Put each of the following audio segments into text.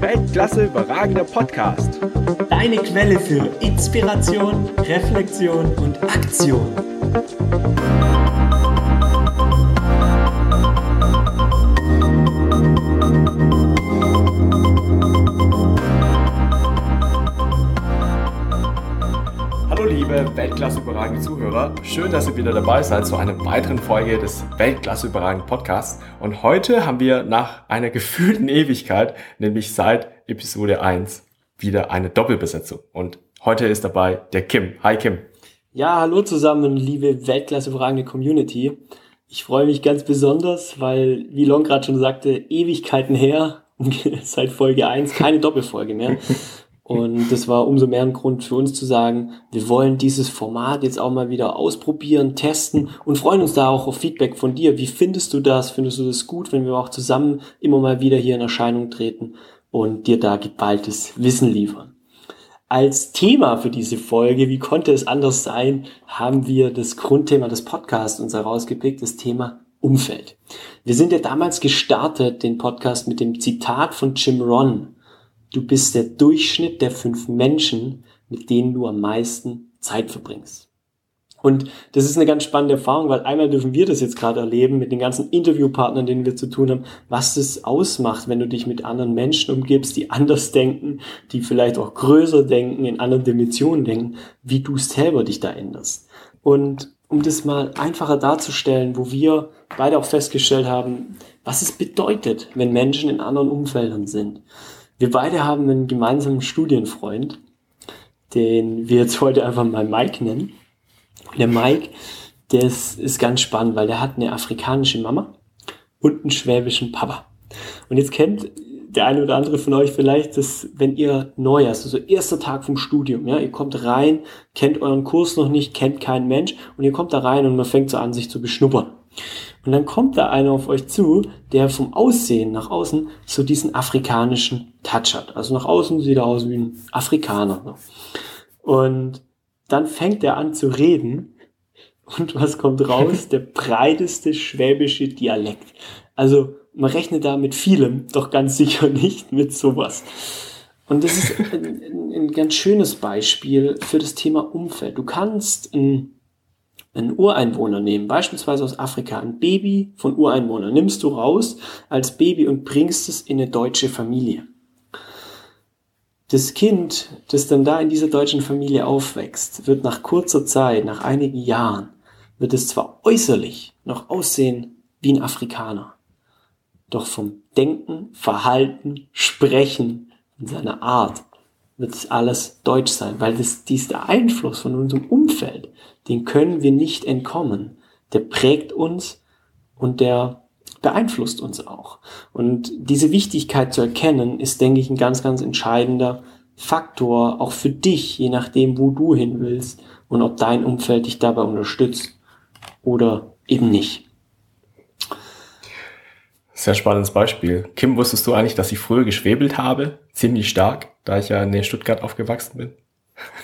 Weltklasse überragender Podcast. Deine Quelle für Inspiration, Reflexion und Aktion. Weltklasse überragende Zuhörer, schön, dass ihr wieder dabei seid zu einer weiteren Folge des Weltklasse überragenden Podcasts. Und heute haben wir nach einer gefühlten Ewigkeit, nämlich seit Episode 1, wieder eine Doppelbesetzung. Und heute ist dabei der Kim. Hi Kim. Ja, hallo zusammen, liebe Weltklasse überragende Community. Ich freue mich ganz besonders, weil, wie Long gerade schon sagte, Ewigkeiten her, seit Folge 1 keine Doppelfolge mehr. Und das war umso mehr ein Grund für uns zu sagen, wir wollen dieses Format jetzt auch mal wieder ausprobieren, testen und freuen uns da auch auf Feedback von dir. Wie findest du das? Findest du das gut, wenn wir auch zusammen immer mal wieder hier in Erscheinung treten und dir da geballtes Wissen liefern? Als Thema für diese Folge, wie konnte es anders sein, haben wir das Grundthema des Podcasts uns herausgepickt, das Thema Umfeld. Wir sind ja damals gestartet, den Podcast mit dem Zitat von Jim Ron. Du bist der Durchschnitt der fünf Menschen, mit denen du am meisten Zeit verbringst. Und das ist eine ganz spannende Erfahrung, weil einmal dürfen wir das jetzt gerade erleben mit den ganzen Interviewpartnern, denen wir zu tun haben, was das ausmacht, wenn du dich mit anderen Menschen umgibst, die anders denken, die vielleicht auch größer denken, in anderen Dimensionen denken, wie du selber dich da änderst. Und um das mal einfacher darzustellen, wo wir beide auch festgestellt haben, was es bedeutet, wenn Menschen in anderen Umfeldern sind. Wir beide haben einen gemeinsamen Studienfreund, den wir jetzt heute einfach mal Mike nennen. Der Mike, der ist, ist ganz spannend, weil der hat eine afrikanische Mama und einen schwäbischen Papa. Und jetzt kennt der eine oder andere von euch vielleicht, dass wenn ihr neu ist, also erster Tag vom Studium, ja, ihr kommt rein, kennt euren Kurs noch nicht, kennt keinen Mensch und ihr kommt da rein und man fängt so an, sich zu beschnuppern. Und dann kommt da einer auf euch zu, der vom Aussehen nach außen so diesen afrikanischen Touch hat. Also nach außen sieht er aus wie ein Afrikaner. Ne? Und dann fängt er an zu reden und was kommt raus? Der breiteste schwäbische Dialekt. Also man rechnet da mit vielem, doch ganz sicher nicht mit sowas. Und das ist ein, ein ganz schönes Beispiel für das Thema Umfeld. Du kannst ein einen Ureinwohner nehmen, beispielsweise aus Afrika, ein Baby von Ureinwohnern, nimmst du raus als Baby und bringst es in eine deutsche Familie. Das Kind, das dann da in dieser deutschen Familie aufwächst, wird nach kurzer Zeit, nach einigen Jahren, wird es zwar äußerlich noch aussehen wie ein Afrikaner, doch vom Denken, Verhalten, Sprechen und seiner Art wird es alles deutsch sein, weil das, dieser Einfluss von unserem Umfeld, den können wir nicht entkommen. Der prägt uns und der beeinflusst uns auch. Und diese Wichtigkeit zu erkennen, ist, denke ich, ein ganz, ganz entscheidender Faktor, auch für dich, je nachdem, wo du hin willst und ob dein Umfeld dich dabei unterstützt oder eben nicht. Sehr spannendes Beispiel. Kim, wusstest du eigentlich, dass ich früher geschwebelt habe? Ziemlich stark, da ich ja in Stuttgart aufgewachsen bin.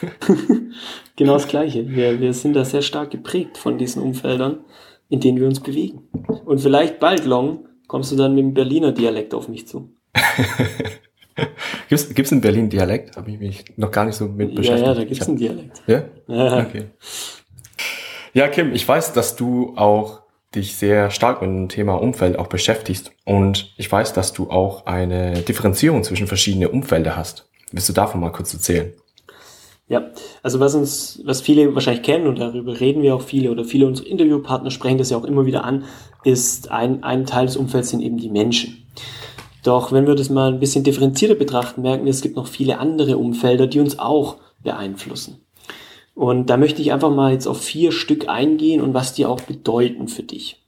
genau das Gleiche. Wir, wir sind da sehr stark geprägt von diesen Umfeldern, in denen wir uns bewegen. Und vielleicht bald, Long, kommst du dann mit dem Berliner Dialekt auf mich zu. Gibt es in Berlin Dialekt? Habe ich mich noch gar nicht so mit beschäftigt. Ja, ja, da gibt es einen Dialekt. Ja? ja? Okay. Ja, Kim, ich weiß, dass du auch dich sehr stark mit dem Thema Umfeld auch beschäftigst. Und ich weiß, dass du auch eine Differenzierung zwischen verschiedenen Umfelder hast. Willst du davon mal kurz erzählen? Ja, also was uns, was viele wahrscheinlich kennen und darüber reden wir auch viele oder viele unserer Interviewpartner sprechen das ja auch immer wieder an, ist ein, ein Teil des Umfelds sind eben die Menschen. Doch wenn wir das mal ein bisschen differenzierter betrachten, merken wir, es gibt noch viele andere Umfelder, die uns auch beeinflussen. Und da möchte ich einfach mal jetzt auf vier Stück eingehen und was die auch bedeuten für dich.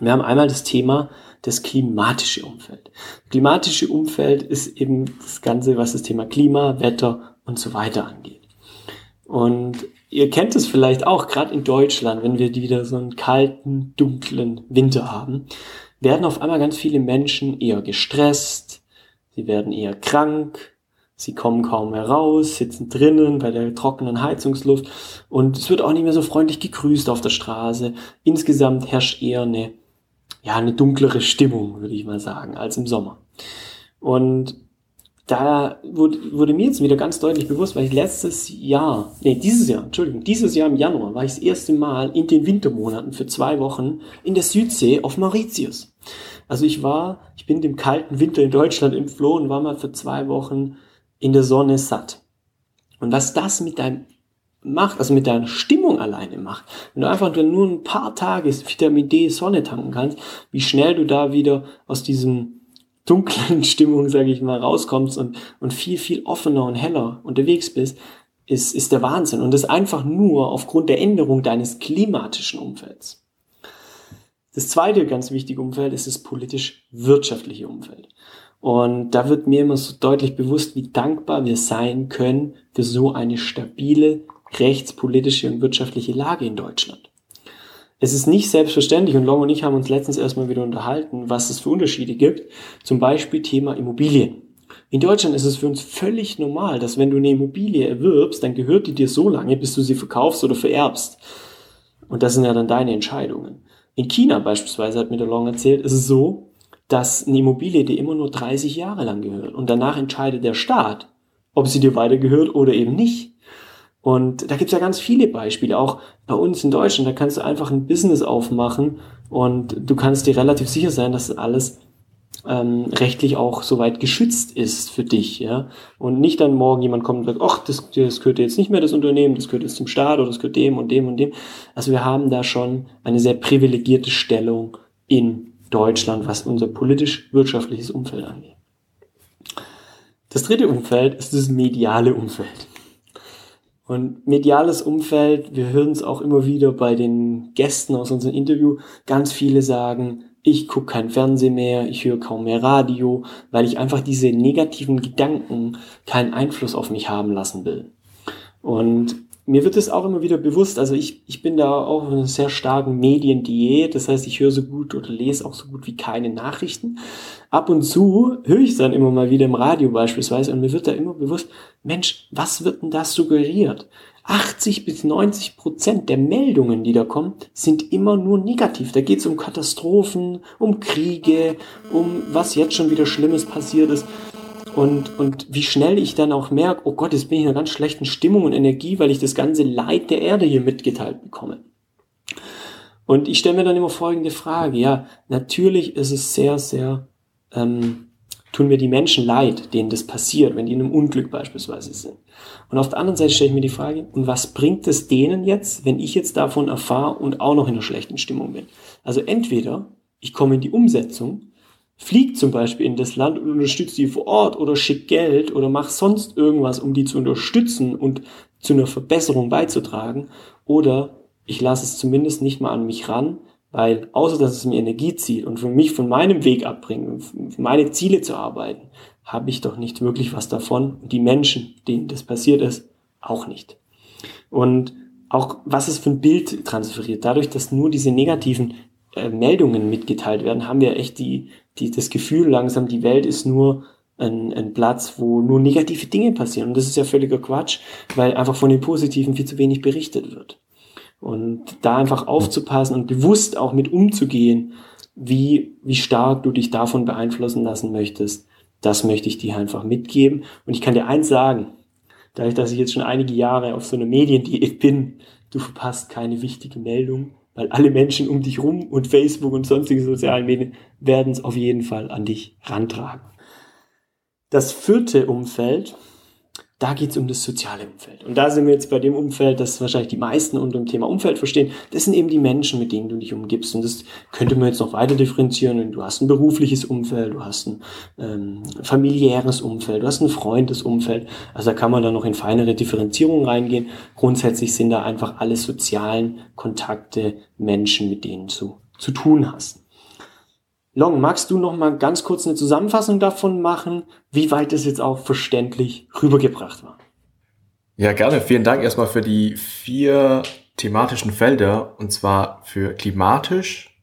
Wir haben einmal das Thema das klimatische Umfeld. Klimatische Umfeld ist eben das Ganze, was das Thema Klima, Wetter und so weiter angeht. Und ihr kennt es vielleicht auch, gerade in Deutschland, wenn wir wieder so einen kalten, dunklen Winter haben, werden auf einmal ganz viele Menschen eher gestresst, sie werden eher krank, Sie kommen kaum mehr raus, sitzen drinnen bei der trockenen Heizungsluft und es wird auch nicht mehr so freundlich gegrüßt auf der Straße. Insgesamt herrscht eher eine, ja, eine dunklere Stimmung, würde ich mal sagen, als im Sommer. Und da wurde, wurde mir jetzt wieder ganz deutlich bewusst, weil ich letztes Jahr, nee, dieses Jahr, Entschuldigung, dieses Jahr im Januar war ich das erste Mal in den Wintermonaten für zwei Wochen in der Südsee auf Mauritius. Also ich war, ich bin dem kalten Winter in Deutschland entflohen, war mal für zwei Wochen in der Sonne satt. Und was das mit deinem macht, also mit deiner Stimmung alleine macht, wenn du einfach nur ein paar Tage Vitamin D Sonne tanken kannst, wie schnell du da wieder aus diesem dunklen Stimmung, sage ich mal, rauskommst und, und viel, viel offener und heller unterwegs bist, ist, ist der Wahnsinn. Und das einfach nur aufgrund der Änderung deines klimatischen Umfelds. Das zweite ganz wichtige Umfeld ist das politisch-wirtschaftliche Umfeld. Und da wird mir immer so deutlich bewusst, wie dankbar wir sein können für so eine stabile rechtspolitische und wirtschaftliche Lage in Deutschland es ist nicht selbstverständlich und Long und ich haben uns letztens erstmal wieder unterhalten, was es für Unterschiede gibt. Zum Beispiel Thema Immobilien. In Deutschland ist es für uns völlig normal, dass wenn du eine Immobilie erwirbst, dann gehört die dir so lange, bis du sie verkaufst oder vererbst. Und das sind ja dann deine Entscheidungen. In China beispielsweise, hat mir der Long erzählt, ist es so, dass eine Immobilie dir immer nur 30 Jahre lang gehört. Und danach entscheidet der Staat, ob sie dir weiter gehört oder eben nicht. Und da gibt's ja ganz viele Beispiele, auch bei uns in Deutschland. Da kannst du einfach ein Business aufmachen und du kannst dir relativ sicher sein, dass alles ähm, rechtlich auch soweit geschützt ist für dich, ja. Und nicht dann morgen jemand kommt und sagt, ach, das, das gehört jetzt nicht mehr das Unternehmen, das gehört jetzt zum Staat oder das gehört dem und dem und dem. Also wir haben da schon eine sehr privilegierte Stellung in Deutschland, was unser politisch-wirtschaftliches Umfeld angeht. Das dritte Umfeld ist das mediale Umfeld. Und mediales Umfeld, wir hören es auch immer wieder bei den Gästen aus unserem Interview, ganz viele sagen, ich gucke kein Fernsehen mehr, ich höre kaum mehr Radio, weil ich einfach diese negativen Gedanken keinen Einfluss auf mich haben lassen will. Und mir wird es auch immer wieder bewusst, also ich, ich bin da auch in einer sehr starken Mediendiät, das heißt, ich höre so gut oder lese auch so gut wie keine Nachrichten. Ab und zu höre ich es dann immer mal wieder im Radio beispielsweise und mir wird da immer bewusst, Mensch, was wird denn das suggeriert? 80 bis 90 Prozent der Meldungen, die da kommen, sind immer nur negativ. Da geht es um Katastrophen, um Kriege, um was jetzt schon wieder Schlimmes passiert ist. Und, und wie schnell ich dann auch merke, oh Gott, jetzt bin ich in einer ganz schlechten Stimmung und Energie, weil ich das ganze Leid der Erde hier mitgeteilt bekomme. Und ich stelle mir dann immer folgende Frage. Ja, natürlich ist es sehr, sehr, ähm, tun mir die Menschen leid, denen das passiert, wenn die in einem Unglück beispielsweise sind. Und auf der anderen Seite stelle ich mir die Frage, und was bringt es denen jetzt, wenn ich jetzt davon erfahre und auch noch in einer schlechten Stimmung bin? Also entweder ich komme in die Umsetzung fliegt zum Beispiel in das Land und unterstützt die vor Ort oder schickt Geld oder macht sonst irgendwas, um die zu unterstützen und zu einer Verbesserung beizutragen. Oder ich lasse es zumindest nicht mal an mich ran, weil außer dass es mir Energie zieht und für mich von meinem Weg abbringt, meine Ziele zu arbeiten, habe ich doch nicht wirklich was davon. Und die Menschen, denen das passiert ist, auch nicht. Und auch was es für ein Bild transferiert. Dadurch, dass nur diese negativen äh, Meldungen mitgeteilt werden, haben wir echt die, die, das Gefühl langsam, die Welt ist nur ein, ein Platz, wo nur negative Dinge passieren. Und das ist ja völliger Quatsch, weil einfach von den Positiven viel zu wenig berichtet wird. Und da einfach aufzupassen und bewusst auch mit umzugehen, wie, wie stark du dich davon beeinflussen lassen möchtest, das möchte ich dir einfach mitgeben. Und ich kann dir eins sagen, dadurch, dass ich jetzt schon einige Jahre auf so einer Mediendiät bin, du verpasst keine wichtige Meldung, weil alle Menschen um dich rum und Facebook und sonstige sozialen Medien werden es auf jeden Fall an dich rantragen. Das vierte Umfeld da geht es um das soziale Umfeld. Und da sind wir jetzt bei dem Umfeld, das wahrscheinlich die meisten unter dem Thema Umfeld verstehen. Das sind eben die Menschen, mit denen du dich umgibst. Und das könnte man jetzt noch weiter differenzieren. Du hast ein berufliches Umfeld, du hast ein ähm, familiäres Umfeld, du hast ein Freundesumfeld. Also da kann man dann noch in feinere Differenzierungen reingehen. Grundsätzlich sind da einfach alle sozialen Kontakte Menschen, mit denen du zu tun hast. Long, magst du noch mal ganz kurz eine Zusammenfassung davon machen, wie weit es jetzt auch verständlich rübergebracht war? Ja, gerne. Vielen Dank erstmal für die vier thematischen Felder, und zwar für klimatisch,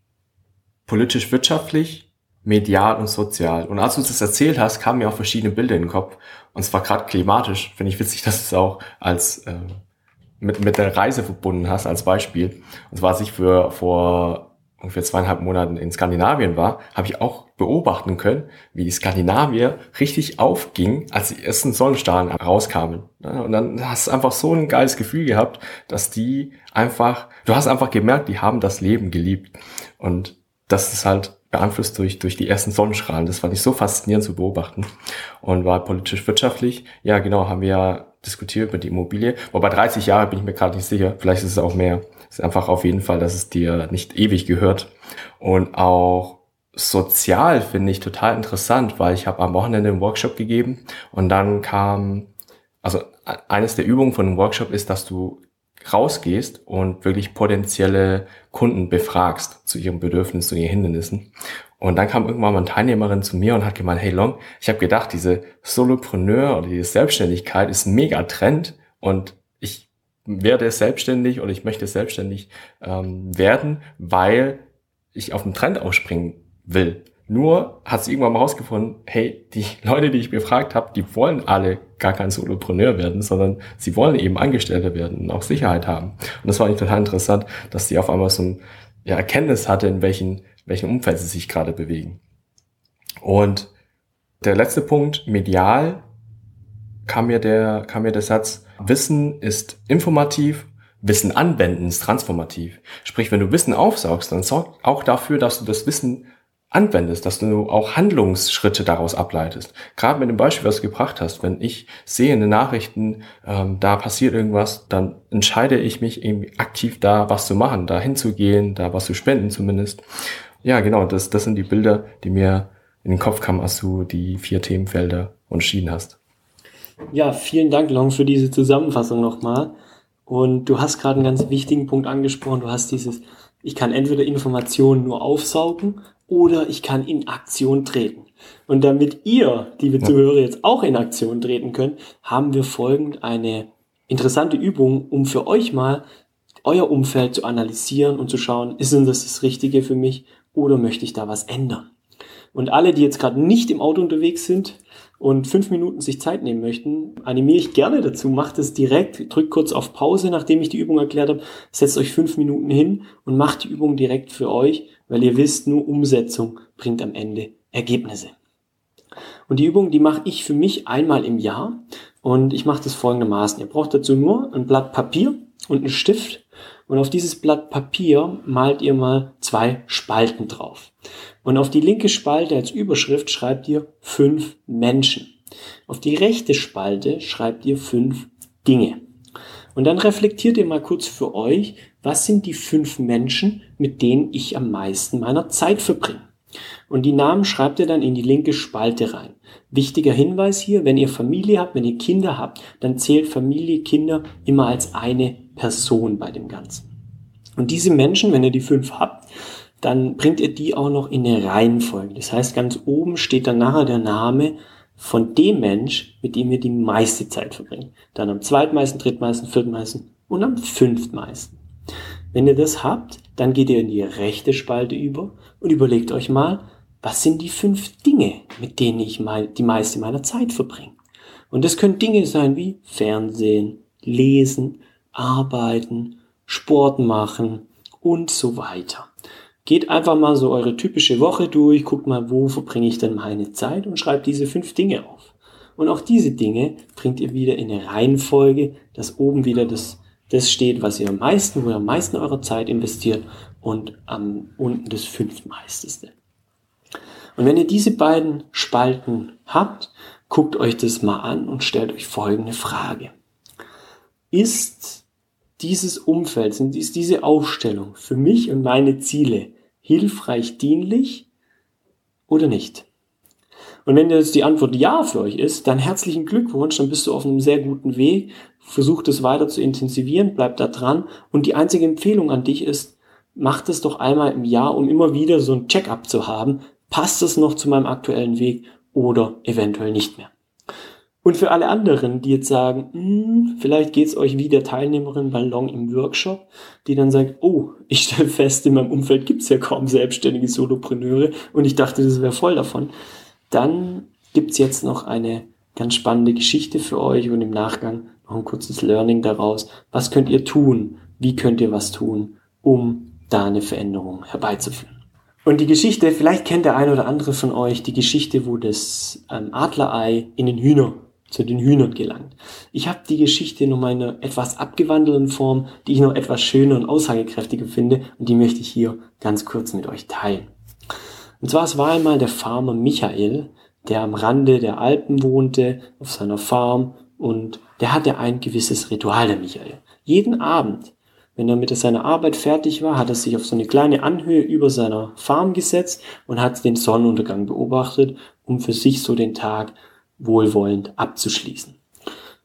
politisch-wirtschaftlich, medial und sozial. Und als du das erzählt hast, kamen mir auch verschiedene Bilder in den Kopf. Und zwar gerade klimatisch. Finde ich witzig, dass du es auch als äh, mit, mit der Reise verbunden hast als Beispiel. Und zwar, als ich für vor ungefähr zweieinhalb Monaten in Skandinavien war, habe ich auch beobachten können, wie die Skandinavier richtig aufging, als die ersten Sonnenstrahlen rauskamen. Und dann hast du einfach so ein geiles Gefühl gehabt, dass die einfach, du hast einfach gemerkt, die haben das Leben geliebt. Und das ist halt beeinflusst durch, durch die ersten Sonnenstrahlen. Das fand ich so faszinierend zu beobachten. Und war politisch-wirtschaftlich, ja genau, haben wir diskutiert über die Immobilie. Wobei 30 Jahre bin ich mir gerade nicht sicher. Vielleicht ist es auch mehr. Es ist einfach auf jeden Fall, dass es dir nicht ewig gehört. Und auch sozial finde ich total interessant, weil ich habe am Wochenende einen Workshop gegeben und dann kam, also eines der Übungen von einem Workshop ist, dass du rausgehst und wirklich potenzielle Kunden befragst zu ihren Bedürfnissen, zu ihren Hindernissen. Und dann kam irgendwann mal eine Teilnehmerin zu mir und hat gemeint, hey Long, ich habe gedacht, diese Solopreneur oder diese Selbstständigkeit ist mega Trend und ich werde selbstständig oder ich möchte selbstständig ähm, werden, weil ich auf den Trend ausspringen will. Nur hat sie irgendwann mal rausgefunden, hey, die Leute, die ich befragt habe, die wollen alle gar kein Solopreneur werden, sondern sie wollen eben Angestellte werden und auch Sicherheit haben. Und das war eigentlich total interessant, dass sie auf einmal so ein ja, Erkenntnis hatte, in welchen, welchem Umfeld sie sich gerade bewegen. Und der letzte Punkt, medial, kam mir der, kam mir der Satz, Wissen ist informativ, Wissen anwenden ist transformativ. Sprich, wenn du Wissen aufsaugst, dann sorg auch dafür, dass du das Wissen anwendest, dass du auch Handlungsschritte daraus ableitest. Gerade mit dem Beispiel, was du gebracht hast, wenn ich sehe in den Nachrichten, ähm, da passiert irgendwas, dann entscheide ich mich irgendwie aktiv da was zu machen, da hinzugehen, da was zu spenden zumindest. Ja, genau, das, das sind die Bilder, die mir in den Kopf kamen, als du die vier Themenfelder entschieden hast. Ja, vielen Dank, Long, für diese Zusammenfassung nochmal. Und du hast gerade einen ganz wichtigen Punkt angesprochen. Du hast dieses, ich kann entweder Informationen nur aufsaugen oder ich kann in Aktion treten. Und damit ihr, liebe Zuhörer, jetzt auch in Aktion treten könnt, haben wir folgend eine interessante Übung, um für euch mal euer Umfeld zu analysieren und zu schauen, ist denn das das Richtige für mich oder möchte ich da was ändern? Und alle, die jetzt gerade nicht im Auto unterwegs sind und fünf Minuten sich Zeit nehmen möchten, animiere ich gerne dazu. Macht es direkt, drückt kurz auf Pause, nachdem ich die Übung erklärt habe, setzt euch fünf Minuten hin und macht die Übung direkt für euch weil ihr wisst, nur Umsetzung bringt am Ende Ergebnisse. Und die Übung, die mache ich für mich einmal im Jahr und ich mache das folgendermaßen. Ihr braucht dazu nur ein Blatt Papier und einen Stift und auf dieses Blatt Papier malt ihr mal zwei Spalten drauf. Und auf die linke Spalte als Überschrift schreibt ihr fünf Menschen. Auf die rechte Spalte schreibt ihr fünf Dinge. Und dann reflektiert ihr mal kurz für euch, was sind die fünf Menschen, mit denen ich am meisten meiner Zeit verbringe. Und die Namen schreibt ihr dann in die linke Spalte rein. Wichtiger Hinweis hier, wenn ihr Familie habt, wenn ihr Kinder habt, dann zählt Familie, Kinder immer als eine Person bei dem Ganzen. Und diese Menschen, wenn ihr die fünf habt, dann bringt ihr die auch noch in eine Reihenfolge. Das heißt, ganz oben steht dann nachher der Name von dem Mensch, mit dem ihr die meiste Zeit verbringt. Dann am zweitmeisten, drittmeisten, viertmeisten und am fünftmeisten. Wenn ihr das habt, dann geht ihr in die rechte Spalte über und überlegt euch mal, was sind die fünf Dinge, mit denen ich mal die meiste meiner Zeit verbringe. Und das können Dinge sein wie Fernsehen, Lesen, Arbeiten, Sport machen und so weiter. Geht einfach mal so eure typische Woche durch, guckt mal, wo verbringe ich denn meine Zeit und schreibt diese fünf Dinge auf. Und auch diese Dinge bringt ihr wieder in eine Reihenfolge, dass oben wieder das das steht, was ihr am meisten, wo ihr am meisten eurer Zeit investiert und am unten das fünftmeisteste. Und wenn ihr diese beiden Spalten habt, guckt euch das mal an und stellt euch folgende Frage. Ist dieses Umfeld, ist diese Aufstellung für mich und meine Ziele hilfreich, dienlich oder nicht? Und wenn jetzt die Antwort ja für euch ist, dann herzlichen Glückwunsch, dann bist du auf einem sehr guten Weg. Versuch das weiter zu intensivieren, bleib da dran. Und die einzige Empfehlung an dich ist, mach das doch einmal im Jahr, um immer wieder so ein Check-up zu haben. Passt es noch zu meinem aktuellen Weg oder eventuell nicht mehr? Und für alle anderen, die jetzt sagen, hm, vielleicht geht's euch wie der Teilnehmerin bei Long im Workshop, die dann sagt, oh, ich stelle fest, in meinem Umfeld gibt's ja kaum selbstständige Solopreneure und ich dachte, das wäre voll davon. Dann gibt's jetzt noch eine ganz spannende Geschichte für euch und im Nachgang noch ein kurzes Learning daraus. Was könnt ihr tun? Wie könnt ihr was tun, um da eine Veränderung herbeizuführen? Und die Geschichte, vielleicht kennt der eine oder andere von euch die Geschichte, wo das ähm, Adlerei in den Hühner zu den Hühnern gelangt. Ich habe die Geschichte in einer etwas abgewandelten Form, die ich noch etwas schöner und aussagekräftiger finde und die möchte ich hier ganz kurz mit euch teilen. Und zwar es war einmal der Farmer Michael, der am Rande der Alpen wohnte, auf seiner Farm und der hatte ein gewisses Ritual, der Michael. Jeden Abend, wenn er mit seiner Arbeit fertig war, hat er sich auf so eine kleine Anhöhe über seiner Farm gesetzt und hat den Sonnenuntergang beobachtet, um für sich so den Tag wohlwollend abzuschließen.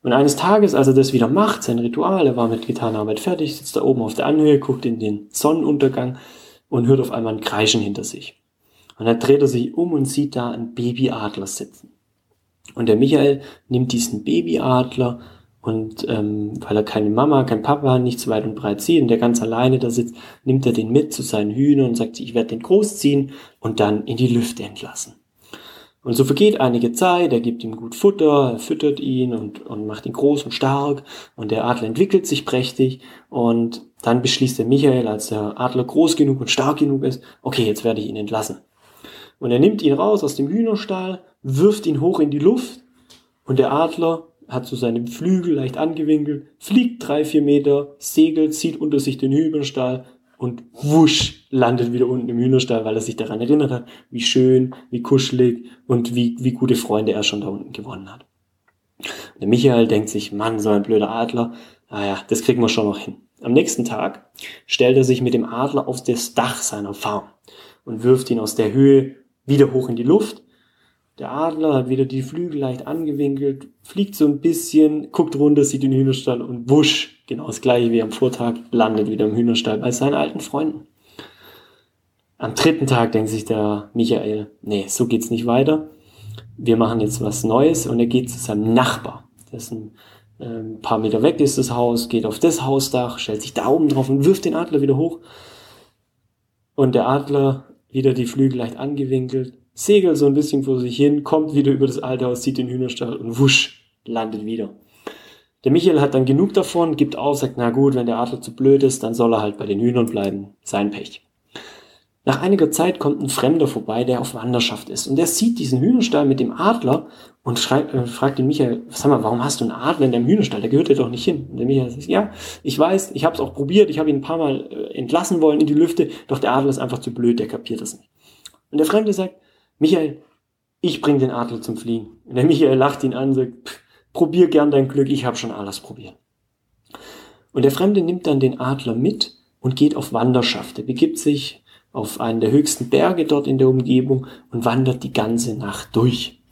Und eines Tages, als er das wieder macht, sein Ritual, er war mit getaner Arbeit fertig, sitzt da oben auf der Anhöhe, guckt in den Sonnenuntergang und hört auf einmal ein Kreischen hinter sich. Und dann dreht er sich um und sieht da einen Babyadler sitzen. Und der Michael nimmt diesen Babyadler und ähm, weil er keine Mama, kein Papa, nichts weit und breit sieht und der ganz alleine da sitzt, nimmt er den mit zu seinen Hühnern und sagt, ich werde den großziehen und dann in die Lüfte entlassen. Und so vergeht einige Zeit, er gibt ihm gut Futter, er füttert ihn und, und macht ihn groß und stark und der Adler entwickelt sich prächtig und dann beschließt der Michael, als der Adler groß genug und stark genug ist, okay, jetzt werde ich ihn entlassen. Und er nimmt ihn raus aus dem Hühnerstall, wirft ihn hoch in die Luft und der Adler hat so seine Flügel leicht angewinkelt, fliegt drei, vier Meter, segelt, zieht unter sich den Hühnerstall und wusch landet wieder unten im Hühnerstall, weil er sich daran erinnert hat, wie schön, wie kuschelig und wie, wie gute Freunde er schon da unten gewonnen hat. Und der Michael denkt sich, Mann, so ein blöder Adler, naja, ah das kriegen wir schon noch hin. Am nächsten Tag stellt er sich mit dem Adler auf das Dach seiner Farm und wirft ihn aus der Höhe wieder hoch in die Luft. Der Adler hat wieder die Flügel leicht angewinkelt, fliegt so ein bisschen, guckt runter, sieht den Hühnerstall und wusch, Genau das gleiche wie am Vortag, landet wieder im Hühnerstall bei seinen alten Freunden. Am dritten Tag denkt sich der Michael, nee, so geht's nicht weiter. Wir machen jetzt was Neues und er geht zu seinem Nachbar. Ein, äh, ein paar Meter weg ist das Haus, geht auf das Hausdach, stellt sich da oben drauf und wirft den Adler wieder hoch. Und der Adler, wieder die Flügel leicht angewinkelt, segelt so ein bisschen vor sich hin, kommt wieder über das alte Haus, sieht den Hühnerstall und wusch, landet wieder. Der Michael hat dann genug davon, gibt auf, sagt, na gut, wenn der Adler zu blöd ist, dann soll er halt bei den Hühnern bleiben. Sein Pech. Nach einiger Zeit kommt ein Fremder vorbei, der auf Wanderschaft ist. Und der sieht diesen Hühnerstall mit dem Adler und schreibt, äh, fragt den Michael, sag mal, warum hast du einen Adler in deinem Hühnerstall? Der gehört dir doch nicht hin. Und der Michael sagt, ja, ich weiß, ich habe es auch probiert, ich habe ihn ein paar Mal äh, entlassen wollen in die Lüfte, doch der Adler ist einfach zu blöd, der kapiert das nicht. Und der Fremde sagt, Michael, ich bring den Adler zum Fliegen. Und der Michael lacht ihn an und sagt, probier gern dein Glück, ich habe schon alles probiert. Und der Fremde nimmt dann den Adler mit und geht auf Wanderschaft. Er begibt sich auf einen der höchsten Berge dort in der Umgebung und wandert die ganze Nacht durch.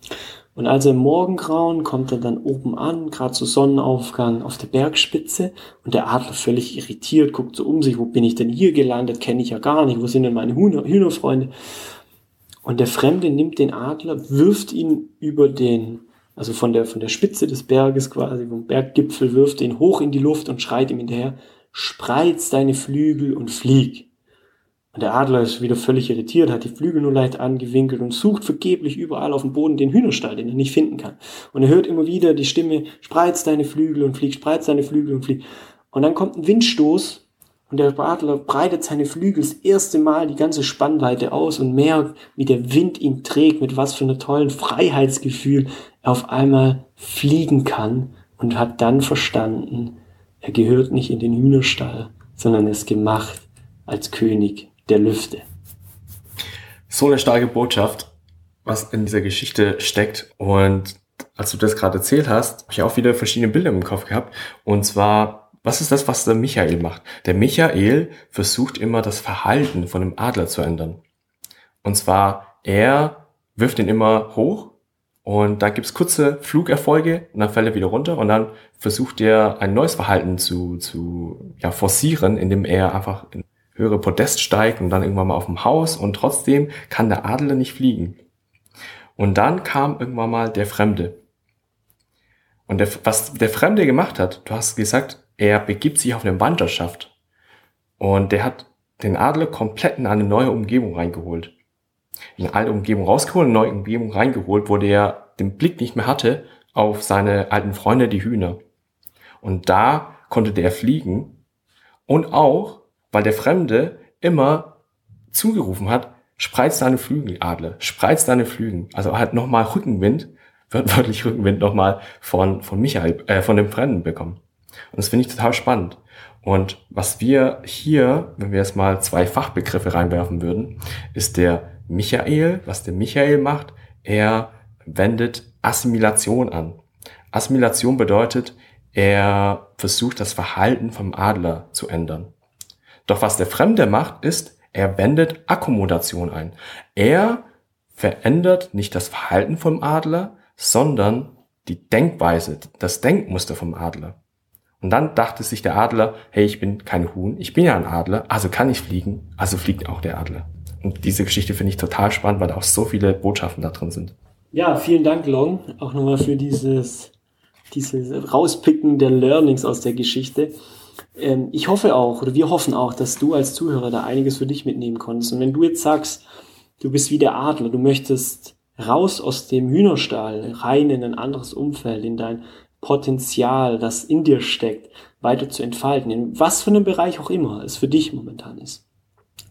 Und als er im Morgengrauen kommt er dann oben an, gerade zu Sonnenaufgang auf der Bergspitze und der Adler völlig irritiert, guckt so um sich, wo bin ich denn hier gelandet, kenne ich ja gar nicht, wo sind denn meine Hühner, Hühnerfreunde? Und der Fremde nimmt den Adler, wirft ihn über den also von der, von der Spitze des Berges quasi, vom Berggipfel, wirft ihn hoch in die Luft und schreit ihm hinterher, spreiz deine Flügel und flieg. Und der Adler ist wieder völlig irritiert, hat die Flügel nur leicht angewinkelt und sucht vergeblich überall auf dem Boden den Hühnerstall, den er nicht finden kann. Und er hört immer wieder die Stimme, spreiz deine Flügel und flieg, spreiz deine Flügel und flieg. Und dann kommt ein Windstoß und der Adler breitet seine Flügel das erste Mal die ganze Spannweite aus und merkt, wie der Wind ihn trägt, mit was für einer tollen Freiheitsgefühl er auf einmal fliegen kann und hat dann verstanden, er gehört nicht in den Hühnerstall, sondern ist gemacht als König der Lüfte. So eine starke Botschaft, was in dieser Geschichte steckt. Und als du das gerade erzählt hast, habe ich auch wieder verschiedene Bilder im Kopf gehabt. Und zwar was ist das, was der Michael macht? Der Michael versucht immer das Verhalten von dem Adler zu ändern. Und zwar, er wirft ihn immer hoch und da gibt's kurze Flugerfolge und dann fällt er wieder runter und dann versucht er ein neues Verhalten zu, zu ja, forcieren, indem er einfach in höhere Podest steigt und dann irgendwann mal auf dem Haus und trotzdem kann der Adler nicht fliegen. Und dann kam irgendwann mal der Fremde. Und der, was der Fremde gemacht hat, du hast gesagt, er begibt sich auf eine Wanderschaft. Und der hat den Adler komplett in eine neue Umgebung reingeholt. In eine alte Umgebung rausgeholt, eine neue Umgebung reingeholt, wo der den Blick nicht mehr hatte auf seine alten Freunde, die Hühner. Und da konnte der fliegen. Und auch, weil der Fremde immer zugerufen hat, spreiz deine Flügel, Adler, spreiz deine Flügel. Also halt nochmal Rückenwind, wörtlich Rückenwind nochmal von, von Michael, äh, von dem Fremden bekommen. Und das finde ich total spannend. Und was wir hier, wenn wir jetzt mal zwei Fachbegriffe reinwerfen würden, ist der Michael, was der Michael macht, er wendet Assimilation an. Assimilation bedeutet, er versucht das Verhalten vom Adler zu ändern. Doch was der Fremde macht, ist, er wendet Akkommodation ein. Er verändert nicht das Verhalten vom Adler, sondern die Denkweise, das Denkmuster vom Adler. Und dann dachte sich der Adler, hey, ich bin kein Huhn, ich bin ja ein Adler, also kann ich fliegen, also fliegt auch der Adler. Und diese Geschichte finde ich total spannend, weil da auch so viele Botschaften da drin sind. Ja, vielen Dank, Long, auch nochmal für dieses, dieses Rauspicken der Learnings aus der Geschichte. Ähm, ich hoffe auch, oder wir hoffen auch, dass du als Zuhörer da einiges für dich mitnehmen konntest. Und wenn du jetzt sagst, du bist wie der Adler, du möchtest raus aus dem Hühnerstall, rein in ein anderes Umfeld, in dein Potenzial, das in dir steckt, weiter zu entfalten, in was für einem Bereich auch immer es für dich momentan ist.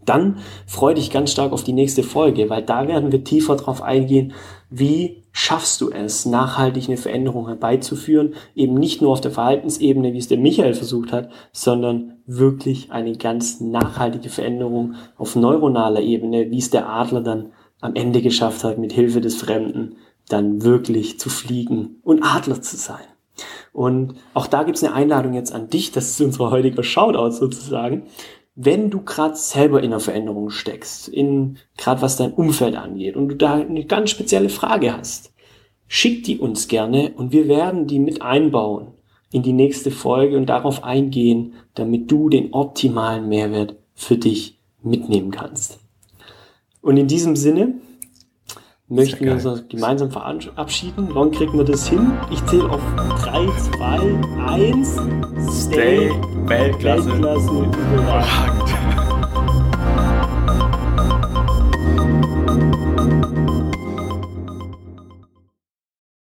Dann freu dich ganz stark auf die nächste Folge, weil da werden wir tiefer drauf eingehen, wie schaffst du es, nachhaltig eine Veränderung herbeizuführen, eben nicht nur auf der Verhaltensebene, wie es der Michael versucht hat, sondern wirklich eine ganz nachhaltige Veränderung auf neuronaler Ebene, wie es der Adler dann am Ende geschafft hat, mit Hilfe des Fremden dann wirklich zu fliegen und Adler zu sein. Und auch da gibt es eine Einladung jetzt an dich, das ist unser heutiger Shoutout sozusagen. Wenn du gerade selber in einer Veränderung steckst, in gerade was dein Umfeld angeht und du da eine ganz spezielle Frage hast, schick die uns gerne und wir werden die mit einbauen in die nächste Folge und darauf eingehen, damit du den optimalen Mehrwert für dich mitnehmen kannst. Und in diesem Sinne möchten wir uns gemeinsam verabschieden. Wann kriegen wir das hin? Ich zähle auf 3, 2, 1. Stay Weltklasse. Weltklasse.